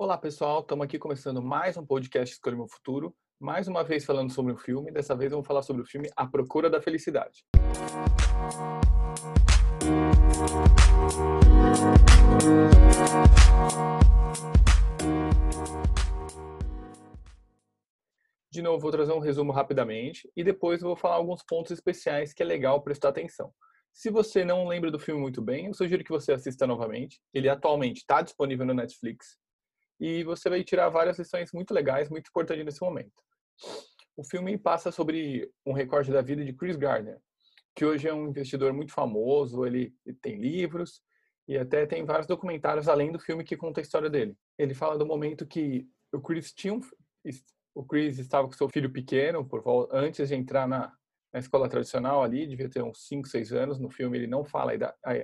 Olá, pessoal. Estamos aqui começando mais um podcast Escolha Meu Futuro. Mais uma vez falando sobre um filme. Dessa vez vamos falar sobre o filme A Procura da Felicidade. De novo, vou trazer um resumo rapidamente e depois vou falar alguns pontos especiais que é legal prestar atenção. Se você não lembra do filme muito bem, eu sugiro que você assista novamente. Ele atualmente está disponível no Netflix e você vai tirar várias lições muito legais, muito importantes nesse momento. O filme passa sobre um recorde da vida de Chris Gardner, que hoje é um investidor muito famoso, ele, tem livros e até tem vários documentários além do filme que conta a história dele. Ele fala do momento que o Chris tinha um, o Chris estava com seu filho pequeno por antes de entrar na, na escola tradicional ali, devia ter uns 5, 6 anos. No filme ele não fala a idade, a,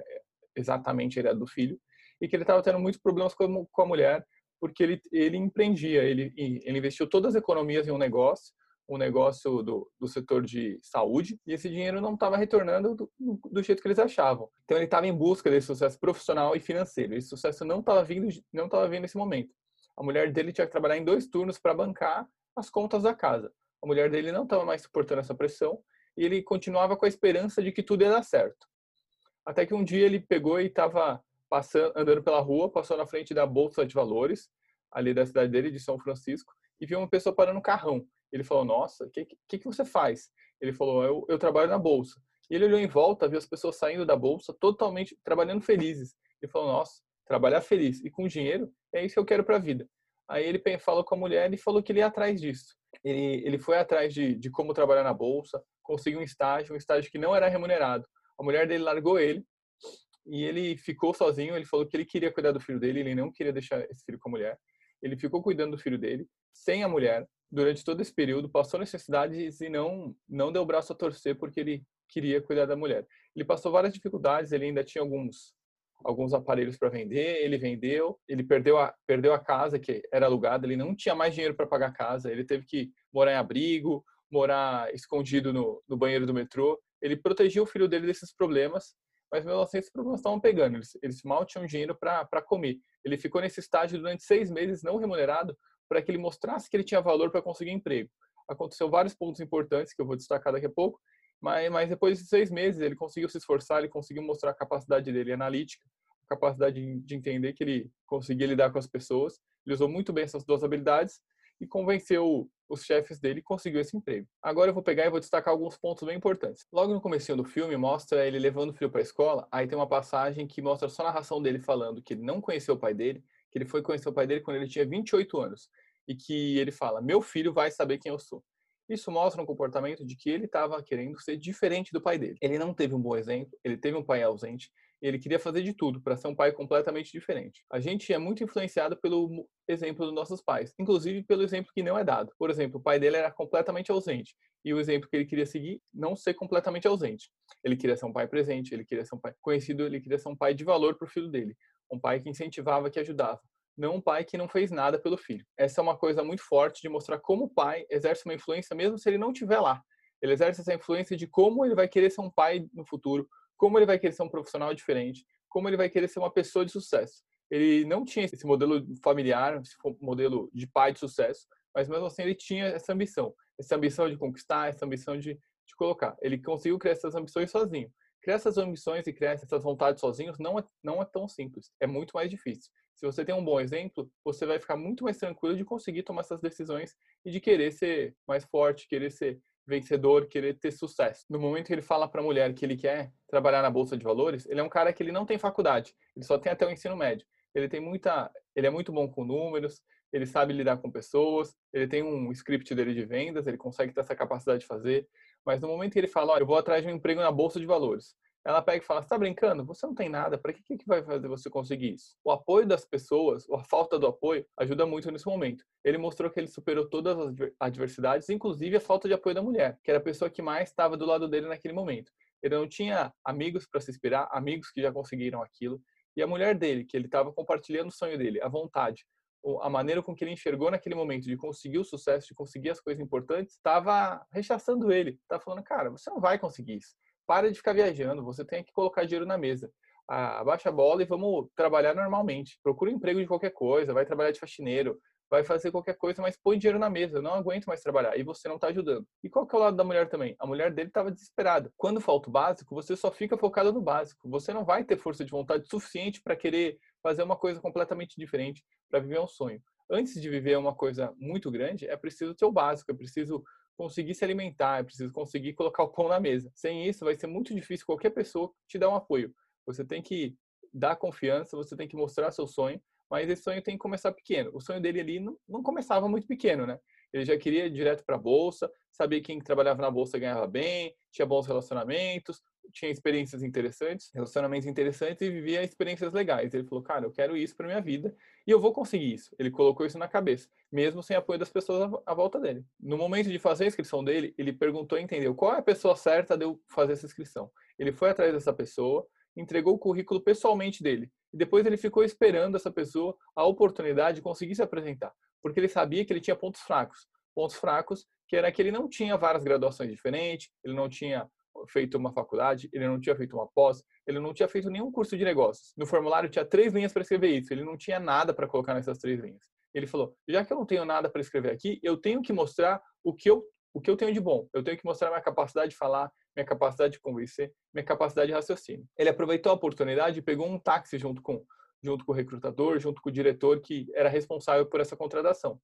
exatamente a idade do filho e que ele estava tendo muitos problemas com, com a mulher porque ele, ele empreendia, ele, ele investiu todas as economias em um negócio, um negócio do, do setor de saúde, e esse dinheiro não estava retornando do, do, jeito que eles achavam. Então ele estava em busca desse sucesso profissional e financeiro. Esse sucesso não estava vindo, não estava vindo nesse momento. A mulher dele tinha que trabalhar em dois turnos para bancar as contas da casa. A mulher dele não estava mais suportando essa pressão e ele continuava com a esperança de que tudo ia dar certo. Até que um dia ele pegou e estava passando, andando pela rua, passou na frente da bolsa de valores ali da cidade dele, de São Francisco, e viu uma pessoa parando um carrão. Ele falou: Nossa, o que, que, que você faz? Ele falou: eu, eu trabalho na bolsa. E ele olhou em volta, viu as pessoas saindo da bolsa, totalmente trabalhando felizes. Ele falou: Nossa, trabalhar feliz e com dinheiro é isso que eu quero para a vida. Aí ele falou com a mulher e falou que ele ia atrás disso. Ele, ele foi atrás de, de como trabalhar na bolsa, conseguiu um estágio, um estágio que não era remunerado. A mulher dele largou ele e ele ficou sozinho. Ele falou que ele queria cuidar do filho dele, ele não queria deixar esse filho com a mulher. Ele ficou cuidando do filho dele, sem a mulher, durante todo esse período, passou necessidades e não não deu o braço a torcer porque ele queria cuidar da mulher. Ele passou várias dificuldades, ele ainda tinha alguns alguns aparelhos para vender, ele vendeu, ele perdeu a perdeu a casa que era alugada, ele não tinha mais dinheiro para pagar a casa, ele teve que morar em abrigo, morar escondido no, no banheiro do metrô. Ele protegia o filho dele desses problemas mas mesmo assim esses problemas estavam pegando, eles, eles mal tinham dinheiro para comer. Ele ficou nesse estágio durante seis meses não remunerado para que ele mostrasse que ele tinha valor para conseguir emprego. Aconteceu vários pontos importantes que eu vou destacar daqui a pouco, mas, mas depois de seis meses ele conseguiu se esforçar, ele conseguiu mostrar a capacidade dele analítica, a capacidade de, de entender que ele conseguia lidar com as pessoas. Ele usou muito bem essas duas habilidades e convenceu os chefes dele e conseguiu esse emprego. Agora eu vou pegar e vou destacar alguns pontos bem importantes. Logo no começo do filme mostra ele levando o filho para a escola, aí tem uma passagem que mostra só a narração dele falando que ele não conheceu o pai dele, que ele foi conhecer o pai dele quando ele tinha 28 anos e que ele fala: "Meu filho vai saber quem eu sou". Isso mostra um comportamento de que ele estava querendo ser diferente do pai dele. Ele não teve um bom exemplo, ele teve um pai ausente, ele queria fazer de tudo para ser um pai completamente diferente. A gente é muito influenciado pelo exemplo dos nossos pais, inclusive pelo exemplo que não é dado. Por exemplo, o pai dele era completamente ausente e o exemplo que ele queria seguir não ser completamente ausente. Ele queria ser um pai presente, ele queria ser um pai conhecido, ele queria ser um pai de valor para o filho dele, um pai que incentivava, que ajudava. Não um pai que não fez nada pelo filho. Essa é uma coisa muito forte de mostrar como o pai exerce uma influência mesmo se ele não estiver lá. Ele exerce essa influência de como ele vai querer ser um pai no futuro, como ele vai querer ser um profissional diferente, como ele vai querer ser uma pessoa de sucesso. Ele não tinha esse modelo familiar, esse modelo de pai de sucesso, mas mesmo assim ele tinha essa ambição, essa ambição de conquistar, essa ambição de, de colocar. Ele conseguiu criar essas ambições sozinho. Criar essas ambições e criar essas vontades sozinhos não é, não é tão simples, é muito mais difícil. Se você tem um bom exemplo, você vai ficar muito mais tranquilo de conseguir tomar essas decisões e de querer ser mais forte, querer ser vencedor, querer ter sucesso. No momento que ele fala para a mulher que ele quer trabalhar na bolsa de valores, ele é um cara que ele não tem faculdade, ele só tem até o ensino médio. Ele tem muita, ele é muito bom com números, ele sabe lidar com pessoas, ele tem um script dele de vendas, ele consegue ter essa capacidade de fazer. Mas no momento que ele fala, olha, eu vou atrás de um emprego na bolsa de valores, ela pega e fala: "Você tá brincando? Você não tem nada. Para que que vai fazer você conseguir isso?" O apoio das pessoas, ou a falta do apoio, ajuda muito nesse momento. Ele mostrou que ele superou todas as adversidades, inclusive a falta de apoio da mulher, que era a pessoa que mais estava do lado dele naquele momento. Ele não tinha amigos para se inspirar, amigos que já conseguiram aquilo, e a mulher dele, que ele estava compartilhando o sonho dele, a vontade, a maneira com que ele enxergou naquele momento de conseguir o sucesso, de conseguir as coisas importantes, estava rechaçando ele. Estava falando, cara, você não vai conseguir isso. Para de ficar viajando, você tem que colocar dinheiro na mesa. abaixa a bola e vamos trabalhar normalmente. Procura um emprego de qualquer coisa, vai trabalhar de faxineiro, vai fazer qualquer coisa, mas põe dinheiro na mesa, eu não aguento mais trabalhar. E você não está ajudando. E qual que é o lado da mulher também? A mulher dele estava desesperada. Quando falta o básico, você só fica focado no básico. Você não vai ter força de vontade suficiente para querer fazer uma coisa completamente diferente, para viver um sonho. Antes de viver uma coisa muito grande, é preciso ter o básico, é preciso conseguir se alimentar, é preciso conseguir colocar o pão na mesa. Sem isso, vai ser muito difícil qualquer pessoa te dar um apoio. Você tem que dar confiança, você tem que mostrar seu sonho, mas esse sonho tem que começar pequeno. O sonho dele ali não, não começava muito pequeno, né? Ele já queria ir direto para a bolsa, sabia que quem trabalhava na bolsa ganhava bem, tinha bons relacionamentos, tinha experiências interessantes, relacionamentos interessantes e vivia experiências legais. Ele falou, cara, eu quero isso para minha vida e eu vou conseguir isso. Ele colocou isso na cabeça, mesmo sem apoio das pessoas à volta dele. No momento de fazer a inscrição dele, ele perguntou e entendeu qual é a pessoa certa de eu fazer essa inscrição. Ele foi atrás dessa pessoa, entregou o currículo pessoalmente dele. E depois ele ficou esperando essa pessoa a oportunidade de conseguir se apresentar, porque ele sabia que ele tinha pontos fracos. Pontos fracos que era que ele não tinha várias graduações diferentes, ele não tinha feito uma faculdade, ele não tinha feito uma pós, ele não tinha feito nenhum curso de negócios. No formulário tinha três linhas para escrever isso, ele não tinha nada para colocar nessas três linhas. Ele falou: já que eu não tenho nada para escrever aqui, eu tenho que mostrar o que eu o que eu tenho de bom. Eu tenho que mostrar minha capacidade de falar, minha capacidade de convencer, minha capacidade de raciocínio. Ele aproveitou a oportunidade e pegou um táxi junto com junto com o recrutador, junto com o diretor que era responsável por essa contratação.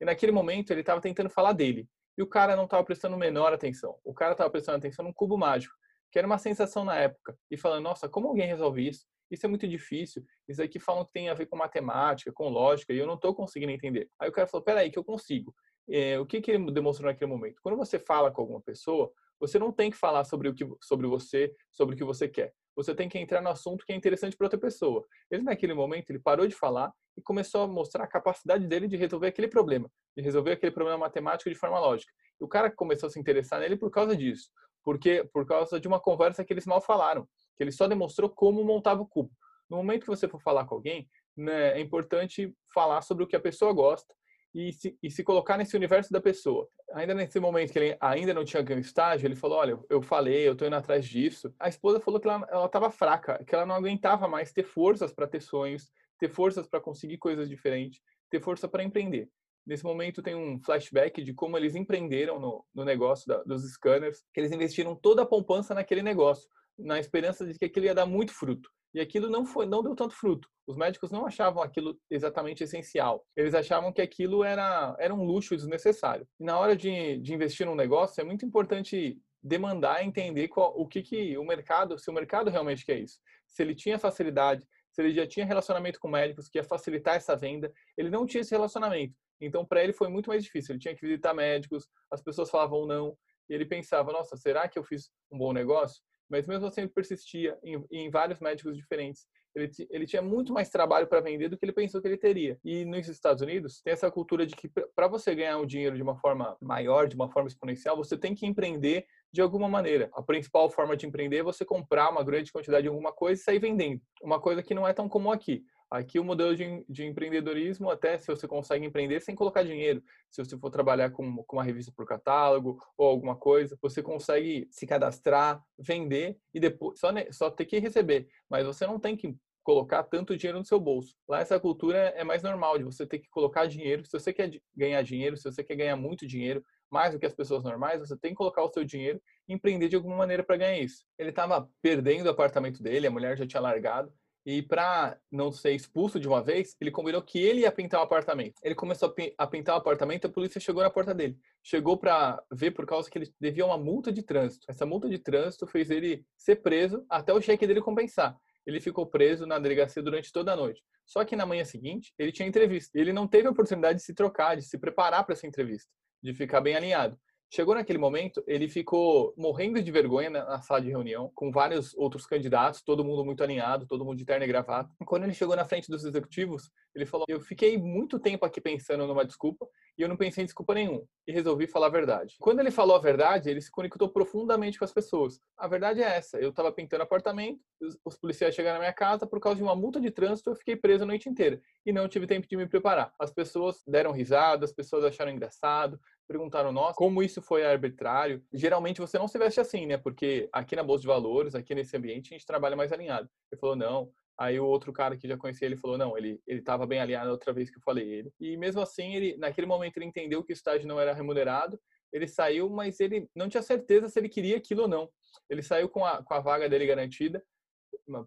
E naquele momento ele estava tentando falar dele e o cara não estava prestando menor atenção. O cara estava prestando atenção num cubo mágico, que era uma sensação na época, e falando: nossa, como alguém resolve isso? Isso é muito difícil. Isso aqui falam que tem a ver com matemática, com lógica, e eu não estou conseguindo entender. Aí o cara falou: peraí, que eu consigo. É, o que, que ele demonstrou naquele momento? Quando você fala com alguma pessoa, você não tem que falar sobre o que sobre você, sobre o que você quer. Você tem que entrar no assunto que é interessante para outra pessoa. Ele naquele momento ele parou de falar e começou a mostrar a capacidade dele de resolver aquele problema, de resolver aquele problema matemático de forma lógica. E o cara começou a se interessar nele por causa disso, porque por causa de uma conversa que eles mal falaram, que ele só demonstrou como montava o cubo. No momento que você for falar com alguém, né, é importante falar sobre o que a pessoa gosta e se, e se colocar nesse universo da pessoa. Ainda nesse momento que ele ainda não tinha ganho estágio, ele falou: Olha, eu falei, eu estou indo atrás disso. A esposa falou que ela estava fraca, que ela não aguentava mais ter forças para ter sonhos, ter forças para conseguir coisas diferentes, ter força para empreender. Nesse momento tem um flashback de como eles empreenderam no, no negócio da, dos scanners, que eles investiram toda a poupança naquele negócio, na esperança de que aquilo ia dar muito fruto. E aquilo não foi, não deu tanto fruto. Os médicos não achavam aquilo exatamente essencial. Eles achavam que aquilo era, era um luxo desnecessário. E na hora de, de investir num negócio, é muito importante demandar, entender qual, o que, que o mercado, se o mercado realmente quer isso. Se ele tinha facilidade, se ele já tinha relacionamento com médicos que ia facilitar essa venda, ele não tinha esse relacionamento. Então, para ele foi muito mais difícil. Ele tinha que visitar médicos, as pessoas falavam não, e ele pensava: nossa, será que eu fiz um bom negócio? Mas mesmo assim ele persistia em, em vários médicos diferentes. Ele, ele, tinha muito mais trabalho para vender do que ele pensou que ele teria. E nos Estados Unidos, tem essa cultura de que para você ganhar um dinheiro de uma forma maior, de uma forma exponencial, você tem que empreender de alguma maneira. A principal forma de empreender é você comprar uma grande quantidade de alguma coisa e sair vendendo. Uma coisa que não é tão comum aqui. Aqui o modelo de, de, empreendedorismo, até se você consegue empreender sem colocar dinheiro, se você for trabalhar com, com uma revista por catálogo ou alguma coisa, você consegue se cadastrar, vender e depois só, só ter que receber. Mas você não tem que colocar tanto dinheiro no seu bolso. Lá essa cultura é mais normal de você ter que colocar dinheiro. Se você quer ganhar dinheiro, se você quer ganhar muito dinheiro, mais do que as pessoas normais, você tem que colocar o seu dinheiro e empreender de alguma maneira para ganhar isso. Ele estava perdendo o apartamento dele, a mulher já tinha largado e para não ser expulso de uma vez, ele combinou que ele ia pintar o apartamento. Ele começou a pintar o apartamento, a polícia chegou na porta dele. Chegou para ver por causa que ele devia uma multa de trânsito. Essa multa de trânsito fez ele ser preso até o cheque dele compensar. Ele ficou preso na delegacia durante toda a noite. Só que na manhã seguinte, ele tinha entrevista. Ele não teve a oportunidade de se trocar, de se preparar para essa entrevista, de ficar bem alinhado. Chegou naquele momento, ele ficou morrendo de vergonha na sala de reunião, com vários outros candidatos, todo mundo muito alinhado, todo mundo de terno e gravata. Quando ele chegou na frente dos executivos, ele falou: Eu fiquei muito tempo aqui pensando numa desculpa e eu não pensei em desculpa nenhuma e resolvi falar a verdade. Quando ele falou a verdade, ele se conectou profundamente com as pessoas. A verdade é essa: eu estava pintando apartamento, os policiais chegaram na minha casa por causa de uma multa de trânsito, eu fiquei preso a noite inteira e não tive tempo de me preparar. As pessoas deram risada, as pessoas acharam engraçado, perguntaram, nossa, como isso foi arbitrário? Geralmente você não se veste assim, né? Porque aqui na Bolsa de Valores, aqui nesse ambiente, a gente trabalha mais alinhado. Ele falou, não. Aí o outro cara que já conhecia ele falou, não, ele ele estava bem alinhado outra vez que eu falei ele. E mesmo assim, ele naquele momento ele entendeu que o estágio não era remunerado, ele saiu, mas ele não tinha certeza se ele queria aquilo ou não. Ele saiu com a, com a vaga dele garantida,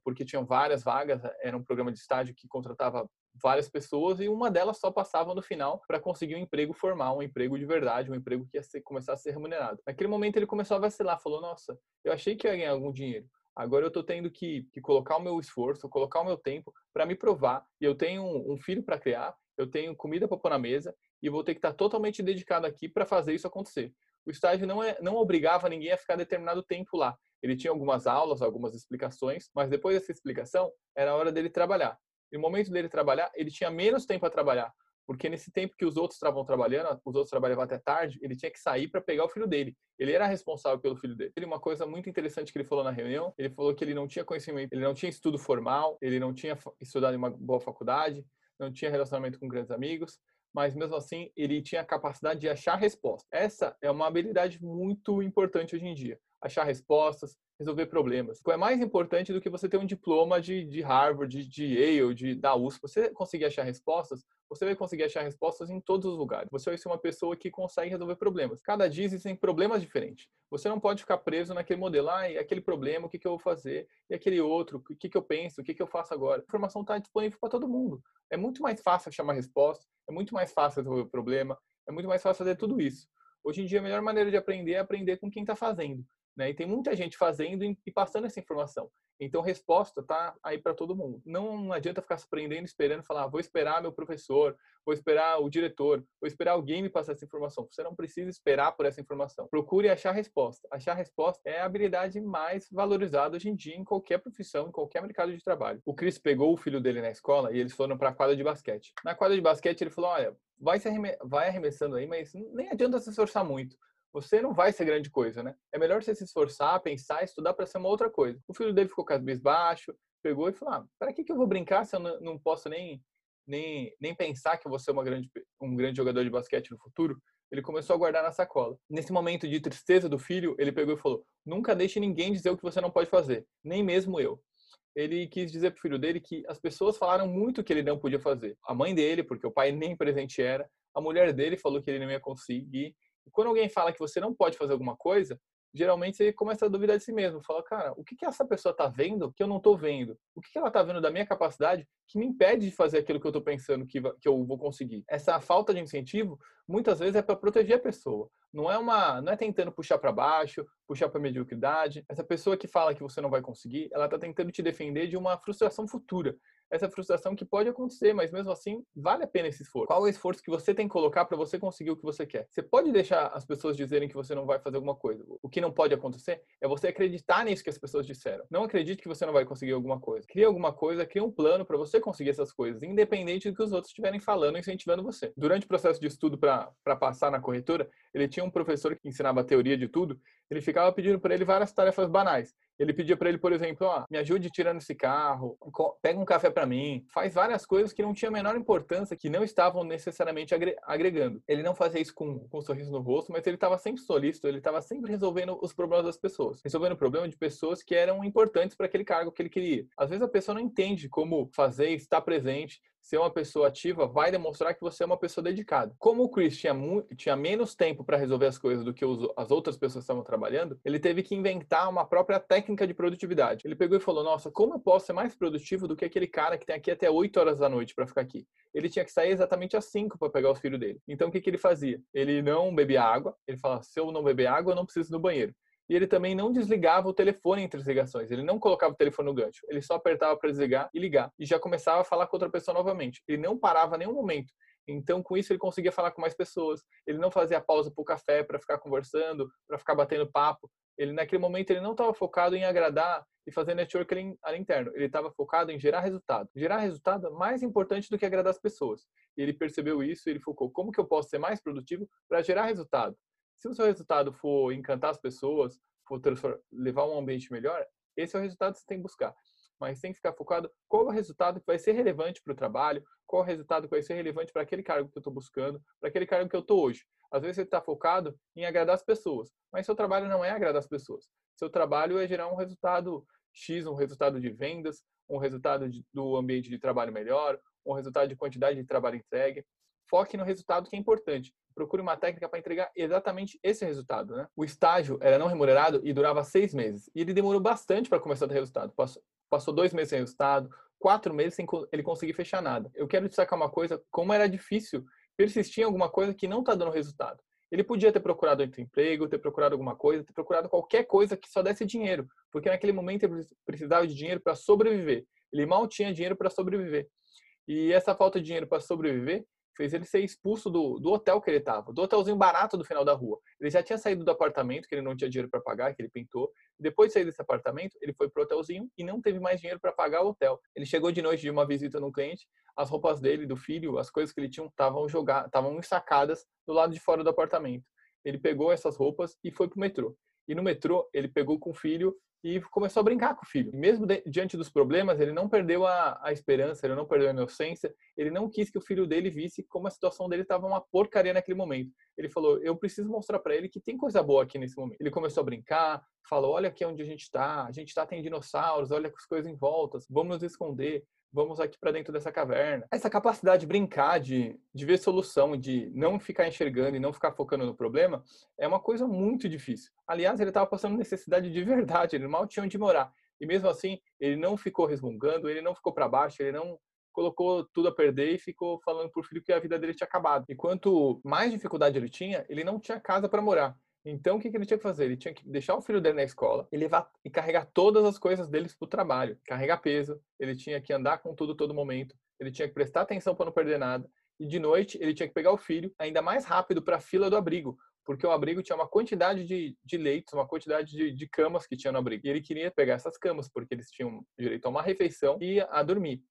porque tinham várias vagas, era um programa de estágio que contratava várias pessoas e uma delas só passava no final para conseguir um emprego formal, um emprego de verdade, um emprego que ia ser, começar a ser remunerado. Naquele momento ele começou a vacilar, falou: Nossa, eu achei que ia ganhar algum dinheiro. Agora eu estou tendo que, que, colocar o meu esforço, colocar o meu tempo para me provar. E eu tenho um, um filho para criar, eu tenho comida para pôr na mesa e vou ter que estar tá totalmente dedicado aqui para fazer isso acontecer. O estágio não, é, não obrigava ninguém a ficar determinado tempo lá. Ele tinha algumas aulas, algumas explicações, mas depois dessa explicação era a hora dele trabalhar. No momento dele trabalhar, ele tinha menos tempo a trabalhar, porque nesse tempo que os outros estavam trabalhando, os outros trabalhavam até tarde, ele tinha que sair para pegar o filho dele. Ele era responsável pelo filho dele. Ele uma coisa muito interessante que ele falou na reunião, ele falou que ele não tinha conhecimento, ele não tinha estudo formal, ele não tinha estudado em uma boa faculdade, não tinha relacionamento com grandes amigos, mas mesmo assim ele tinha a capacidade de achar resposta. Essa é uma habilidade muito importante hoje em dia. Achar respostas, resolver problemas. É mais importante do que você ter um diploma de, de Harvard, de, de Yale, de, da USP. Você conseguir achar respostas, você vai conseguir achar respostas em todos os lugares. Você vai ser uma pessoa que consegue resolver problemas. Cada dia existem problemas diferentes. Você não pode ficar preso naquele modelo, ah, e aquele problema, o que, que eu vou fazer? E aquele outro, o que, que eu penso? O que, que eu faço agora? A informação está disponível para todo mundo. É muito mais fácil achar uma resposta, é muito mais fácil resolver o problema, é muito mais fácil fazer tudo isso. Hoje em dia, a melhor maneira de aprender é aprender com quem está fazendo. Né? E tem muita gente fazendo e passando essa informação. Então, resposta tá aí para todo mundo. Não adianta ficar se prendendo, esperando, falar, ah, vou esperar meu professor, vou esperar o diretor, vou esperar alguém me passar essa informação. Você não precisa esperar por essa informação. Procure achar resposta. Achar resposta é a habilidade mais valorizada hoje em dia em qualquer profissão, em qualquer mercado de trabalho. O Chris pegou o filho dele na escola e eles foram para a quadra de basquete. Na quadra de basquete, ele falou: olha, vai, se arremessando aí, mas nem adianta se esforçar muito você não vai ser grande coisa, né? É melhor você se esforçar, pensar, estudar para ser uma outra coisa. O filho dele ficou cabisbaixo, pegou e falou: ah, para que, que eu vou brincar se eu não, não posso nem, nem, nem pensar que eu vou ser uma grande, um grande jogador de basquete no futuro? Ele começou a guardar na sacola. Nesse momento de tristeza do filho, ele pegou e falou: nunca deixe ninguém dizer o que você não pode fazer, nem mesmo eu ele quis dizer pro filho dele que as pessoas falaram muito que ele não podia fazer. A mãe dele, porque o pai nem presente era, a mulher dele falou que ele não ia conseguir, e quando alguém fala que você não pode fazer alguma coisa, geralmente você começa a duvidar de si mesmo. Fala, cara, o que, que essa pessoa está vendo que eu não estou vendo? O que, que ela está vendo da minha capacidade que me impede de fazer aquilo que eu estou pensando que, que eu vou conseguir? Essa falta de incentivo, muitas vezes, é para proteger a pessoa. Não é uma, não é tentando puxar para baixo, puxar para mediocridade. Essa pessoa que fala que você não vai conseguir, ela está tentando te defender de uma frustração futura essa frustração que pode acontecer, mas mesmo assim vale a pena esse esforço. Qual é o esforço que você tem que colocar para você conseguir o que você quer? Você pode deixar as pessoas dizerem que você não vai fazer alguma coisa. O que não pode acontecer é você acreditar nisso que as pessoas disseram. Não acredite que você não vai conseguir alguma coisa. Cria alguma coisa, cria um plano para você conseguir essas coisas, independente do que os outros estiverem falando e incentivando você. Durante o processo de estudo para passar na corretora, ele tinha um professor que ensinava a teoria de tudo, ele ficava pedindo para ele várias tarefas banais. Ele pedia para ele, por exemplo, ó, me ajude tirando esse carro, pega um café para mim, faz várias coisas que não tinham a menor importância, que não estavam necessariamente agregando. Ele não fazia isso com, com um sorriso no rosto, mas ele estava sempre solícito, ele estava sempre resolvendo os problemas das pessoas, resolvendo o problema de pessoas que eram importantes para aquele cargo que ele queria. Às vezes a pessoa não entende como fazer, estar presente, ser uma pessoa ativa vai demonstrar que você é uma pessoa dedicada. Como o Chris tinha, tinha menos tempo para resolver as coisas do que os, as outras pessoas estavam trabalhando, ele teve que inventar uma própria técnica de produtividade. Ele pegou e falou: Nossa, como eu posso ser mais produtivo do que aquele cara que tem aqui até 8 horas da noite para ficar aqui? Ele tinha que sair exatamente às 5 para pegar os filhos dele. Então o que, que ele fazia? Ele não bebia água, ele falava: Se eu não beber água, eu não preciso ir no banheiro e ele também não desligava o telefone entre as ligações. Ele não colocava o telefone no gancho. Ele só apertava para desligar e ligar. E já começava a falar com outra pessoa novamente. Ele não parava nenhum momento. Então, com isso, ele conseguia falar com mais pessoas. Ele não fazia pausa para o café para ficar conversando, para ficar batendo papo. Ele, naquele momento, ele não estava focado em agradar e fazer network ali, ali interno. Ele estava focado em gerar resultado. Gerar resultado é mais importante do que agradar as pessoas. E ele percebeu isso e ele focou: como que eu posso ser mais produtivo para gerar resultado? Se o seu resultado for encantar as pessoas, for levar um ambiente melhor, esse é o resultado que você tem que buscar. Mas tem que ficar focado qual é o resultado que vai ser relevante para o trabalho, qual é o resultado que vai ser relevante para aquele cargo que eu estou buscando, para aquele cargo que eu estou hoje. Às vezes você está focado em agradar as pessoas, mas seu trabalho não é agradar as pessoas. Seu trabalho é gerar um resultado X, um resultado de vendas, um resultado de, do ambiente de trabalho melhor, um resultado de quantidade de trabalho entregue. Foque no resultado que é importante. Procure uma técnica para entregar exatamente esse resultado. Né? O estágio era não remunerado e durava seis meses. E ele demorou bastante para começar a ter resultado. Passou, passou dois meses sem resultado, quatro meses sem ele conseguir fechar nada. Eu quero destacar uma coisa, como era difícil persistir em alguma coisa que não está dando resultado. Ele podia ter procurado outro emprego, ter procurado alguma coisa, ter procurado qualquer coisa que só desse dinheiro, porque naquele momento ele precisava de dinheiro para sobreviver. Ele mal tinha dinheiro para sobreviver. E essa falta de dinheiro para sobreviver fez ele ser expulso do, do hotel que ele estava, do hotelzinho barato do final da rua. Ele já tinha saído do apartamento, que ele não tinha dinheiro para pagar, que ele pintou. Depois de sair desse apartamento, ele foi pro hotelzinho e não teve mais dinheiro para pagar o hotel. Ele chegou de noite de uma visita no cliente, as roupas dele, do filho, as coisas que ele tinha estavam jogadas, estavam ensacadas do lado de fora do apartamento. Ele pegou essas roupas e foi pro metrô. E no metrô, ele pegou com o filho e começou a brincar com o filho. Mesmo de, diante dos problemas, ele não perdeu a, a, esperança, ele não perdeu a inocência, ele não quis que o filho dele visse como a situação dele estava uma porcaria naquele momento. Ele falou: Eu preciso mostrar para ele que tem coisa boa aqui nesse momento. Ele começou a brincar, falou: Olha aqui onde a gente está, a gente está, tem dinossauros, olha as coisas em volta, vamos nos esconder vamos aqui para dentro dessa caverna. Essa capacidade de brincar, de, de ver solução, de não ficar enxergando e não ficar focando no problema, é uma coisa muito difícil. Aliás, ele estava passando necessidade de verdade, ele mal tinha onde morar. E mesmo assim, ele não ficou resmungando, ele não ficou para baixo, ele não colocou tudo a perder e ficou falando por filho que a vida dele tinha acabado. E quanto mais dificuldade ele tinha, ele não tinha casa para morar. Então, o que, que ele tinha que fazer? Ele tinha que deixar o filho dele na escola e levar e carregar todas as coisas deles para o trabalho, carregar peso. Ele tinha que andar com tudo todo momento. Ele tinha que prestar atenção para não perder nada. E de noite ele tinha que pegar o filho ainda mais rápido para a fila do abrigo, porque o abrigo tinha uma quantidade de, de leitos, uma quantidade de, de, camas que tinha no abrigo. E ele queria pegar essas camas, porque eles tinham direito a uma refeição e a dormir.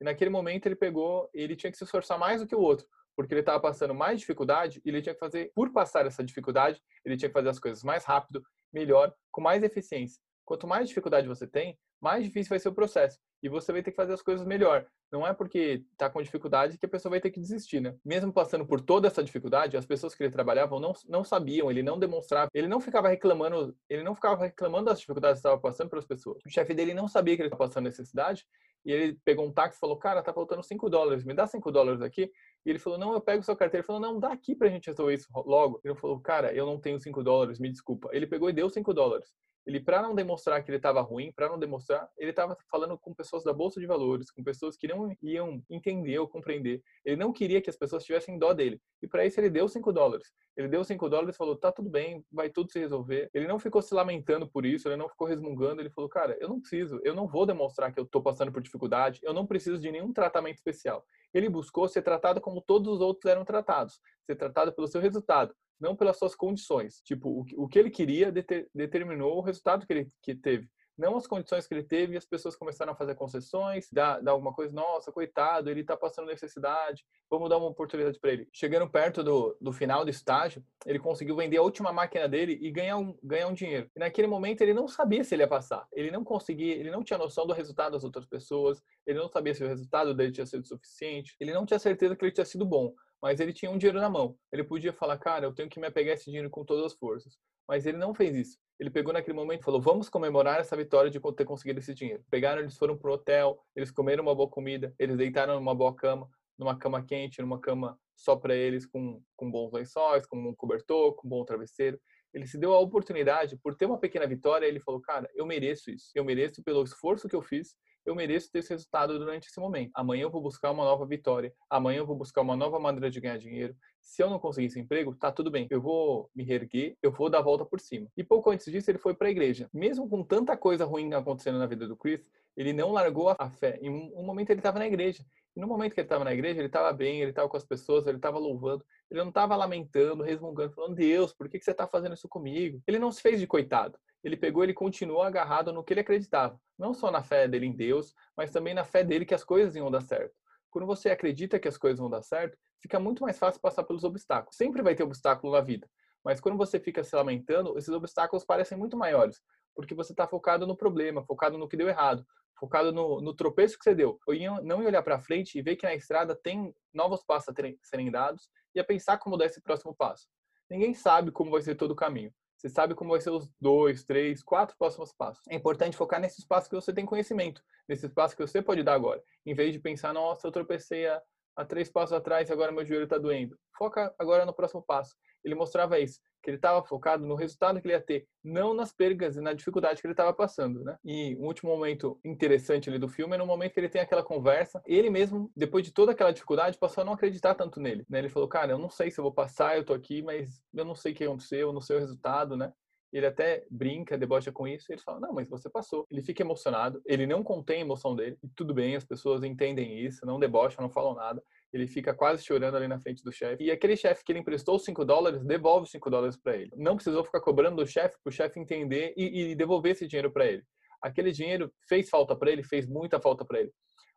E naquele momento ele pegou, ele tinha que se esforçar mais do que o outro, porque ele estava passando mais dificuldade e ele tinha que fazer, por passar essa dificuldade, ele tinha que fazer as coisas mais rápido, melhor, com mais eficiência. Quanto mais dificuldade você tem, mais difícil vai ser o processo. E você vai ter que fazer as coisas melhor. Não é porque está com dificuldade que a pessoa vai ter que desistir, né? Mesmo passando por toda essa dificuldade, as pessoas que ele trabalhava não, não sabiam, ele não demonstrava, ele não ficava reclamando, ele não ficava reclamando das dificuldades que estava passando para as pessoas. O chefe dele não sabia que ele estava passando necessidade e ele pegou um táxi e falou: Cara, tá faltando 5 dólares, me dá 5 dólares aqui. E ele falou: Não, eu pego sua carteira. Ele falou: Não, dá aqui pra gente resolver isso logo. Ele falou: Cara, eu não tenho 5 dólares, me desculpa. Ele pegou e deu 5 dólares. Ele, para não demonstrar que ele estava ruim, para não demonstrar, ele estava falando com pessoas da bolsa de valores, com pessoas que não iam entender ou compreender. Ele não queria que as pessoas tivessem dó dele. E para isso ele deu 5 dólares. Ele deu 5 dólares e falou: tá tudo bem, vai tudo se resolver. Ele não ficou se lamentando por isso, ele não ficou resmungando. Ele falou: cara, eu não preciso, eu não vou demonstrar que eu estou passando por dificuldade, eu não preciso de nenhum tratamento especial. Ele buscou ser tratado como todos os outros eram tratados, ser tratado pelo seu resultado não pelas suas condições. Tipo, o, que ele queria determinou o resultado que ele que teve. Não as condições que ele teve e as pessoas começaram a fazer concessões, dar, dar alguma coisa, nossa, coitado, ele está passando necessidade, vamos dar uma oportunidade para ele. Chegando perto do, do final do estágio, ele conseguiu vender a última máquina dele e ganhar um, ganhar um dinheiro. E naquele momento ele não sabia se ele ia passar. Ele não conseguia, ele não tinha noção do resultado das outras pessoas, ele não sabia se o resultado dele tinha sido suficiente, ele não tinha certeza que ele tinha sido bom mas ele tinha um dinheiro na mão. Ele podia falar, cara, eu tenho que me apegar a esse dinheiro com todas as forças. Mas ele não fez isso. Ele pegou naquele momento e falou, vamos comemorar essa vitória de ter conseguido esse dinheiro. Pegaram, eles foram pro hotel, eles comeram uma boa comida, eles deitaram numa boa cama, numa cama quente, numa cama só para eles, com, com bons lençóis, com um cobertor, com um bom travesseiro. Ele se deu a oportunidade, por ter uma pequena vitória, ele falou, cara, eu mereço isso. Eu mereço pelo esforço que eu fiz eu mereço ter esse resultado durante esse momento. Amanhã eu vou buscar uma nova vitória. Amanhã eu vou buscar uma nova maneira de ganhar dinheiro. Se eu não conseguir esse emprego, tá tudo bem. Eu vou me reerguer, eu vou dar a volta por cima. E pouco antes disso, ele foi para a igreja. Mesmo com tanta coisa ruim acontecendo na vida do Chris, ele não largou a fé. Em um momento ele estava na igreja. E no momento que ele estava na igreja, ele estava bem, ele estava com as pessoas, ele estava louvando. Ele não estava lamentando, resmungando, falando: Deus, por que, que você está fazendo isso comigo? Ele não se fez de coitado ele pegou, ele continuou agarrado no que ele acreditava. Não só na fé dele em Deus, mas também na fé dele que as coisas iam dar certo. Quando você acredita que as coisas vão dar certo, fica muito mais fácil passar pelos obstáculos. Sempre vai ter obstáculo na vida. Mas quando você fica se lamentando, esses obstáculos parecem muito maiores. Porque você está focado no problema, focado no que deu errado, focado no, no tropeço que você deu. Ou não ia olhar para frente e ver que na estrada tem novos passos a serem dados e a pensar como dar esse próximo passo. Ninguém sabe como vai ser todo o caminho. Você sabe como vai ser os dois, três, quatro próximos passos. É importante focar nesse espaço que você tem conhecimento, nesse espaço que você pode dar agora, em vez de pensar, nossa, eu tropecei há, há três passos atrás agora meu joelho está doendo. Foca agora no próximo passo. Ele mostrava isso que ele estava focado no resultado que ele ia ter, não nas perdas e na dificuldade que ele estava passando, né? E um último momento interessante ali do filme é no momento que ele tem aquela conversa, ele mesmo, depois de toda aquela dificuldade, passou a não acreditar tanto nele, né? Ele falou, cara, eu não sei se eu vou passar, eu tô aqui, mas eu não sei o que aconteceu, eu não sei o resultado, né? Ele até brinca, debocha com isso, e ele fala, não, mas você passou. Ele fica emocionado, ele não contém a emoção dele, e tudo bem, as pessoas entendem isso, não debocham, não falam nada, ele fica quase chorando ali na frente do chefe. E aquele chefe que ele emprestou 5 dólares, devolve 5 dólares para ele. Não precisou ficar cobrando do chefe para o chefe entender e, e devolver esse dinheiro para ele. Aquele dinheiro fez falta para ele, fez muita falta para ele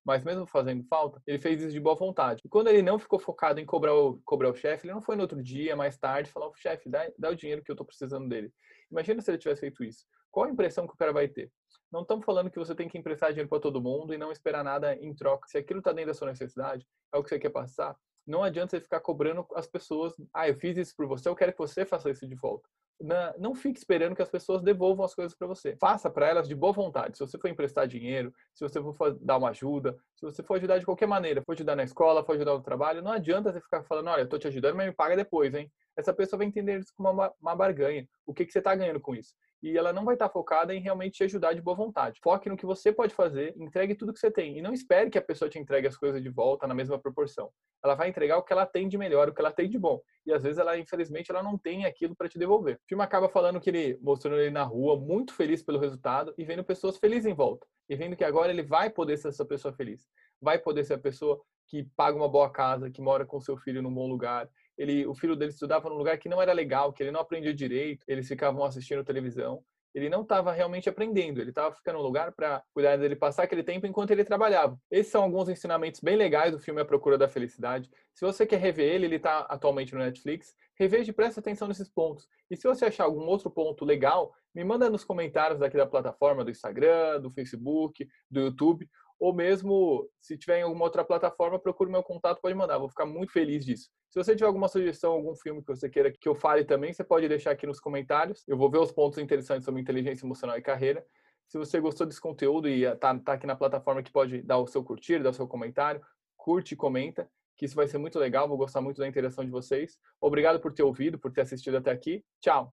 mas mesmo fazendo falta, ele fez isso de boa vontade. E quando ele não ficou focado em cobrar o, cobrar o chefe, ele não foi no outro dia, mais tarde, falar, chefe, dá, dá o dinheiro que eu estou precisando dele. Imagina se ele tivesse feito isso. Qual a impressão que o cara vai ter? Não estamos falando que você tem que emprestar dinheiro para todo mundo e não esperar nada em troca. Se aquilo está dentro da sua necessidade, é o que você quer passar, não adianta você ficar cobrando as pessoas. Ah, eu fiz isso por você, eu quero que você faça isso de volta. Não fique esperando que as pessoas devolvam as coisas para você. Faça para elas de boa vontade. Se você for emprestar dinheiro, se você for dar uma ajuda, se você for ajudar de qualquer maneira, for ajudar na escola, for ajudar no trabalho, não adianta você ficar falando, olha, eu estou te ajudando, mas me paga depois, hein? Essa pessoa vai entender isso como uma, uma barganha. O que, que você está ganhando com isso? e ela não vai estar focada em realmente te ajudar de boa vontade. Foque no que você pode fazer, entregue tudo que você tem e não espere que a pessoa te entregue as coisas de volta na mesma proporção. Ela vai entregar o que ela tem de melhor, o que ela tem de bom. E às vezes ela, infelizmente, ela não tem aquilo para te devolver. O filme acaba falando que ele mostrando ele na rua, muito feliz pelo resultado e vendo pessoas felizes em volta. E vendo que agora ele vai poder ser essa pessoa feliz. Vai poder ser a pessoa que paga uma boa casa, que mora com seu filho num bom lugar, ele, o filho dele estudava num lugar que não era legal, que ele não aprendia direito, eles ficavam assistindo televisão. Ele não estava realmente aprendendo, ele estava ficando no lugar para cuidar dele passar aquele tempo enquanto ele trabalhava. Esses são alguns ensinamentos bem legais do filme A Procura da Felicidade. Se você quer rever ele, ele está atualmente no Netflix. Reveja e preste atenção nesses pontos. E se você achar algum outro ponto legal, me manda nos comentários aqui da plataforma, do Instagram, do Facebook, do YouTube, ou mesmo se tiver em alguma outra plataforma, procure meu contato, pode mandar. Vou ficar muito feliz disso. Se você tiver alguma sugestão, algum filme que você queira que eu fale também, você pode deixar aqui nos comentários. Eu vou ver os pontos interessantes sobre inteligência emocional e carreira. Se você gostou desse conteúdo e está tá aqui na plataforma que pode dar o seu curtir, dar o seu comentário, curte e comenta, que isso vai ser muito legal. Vou gostar muito da interação de vocês. Obrigado por ter ouvido, por ter assistido até aqui. Tchau!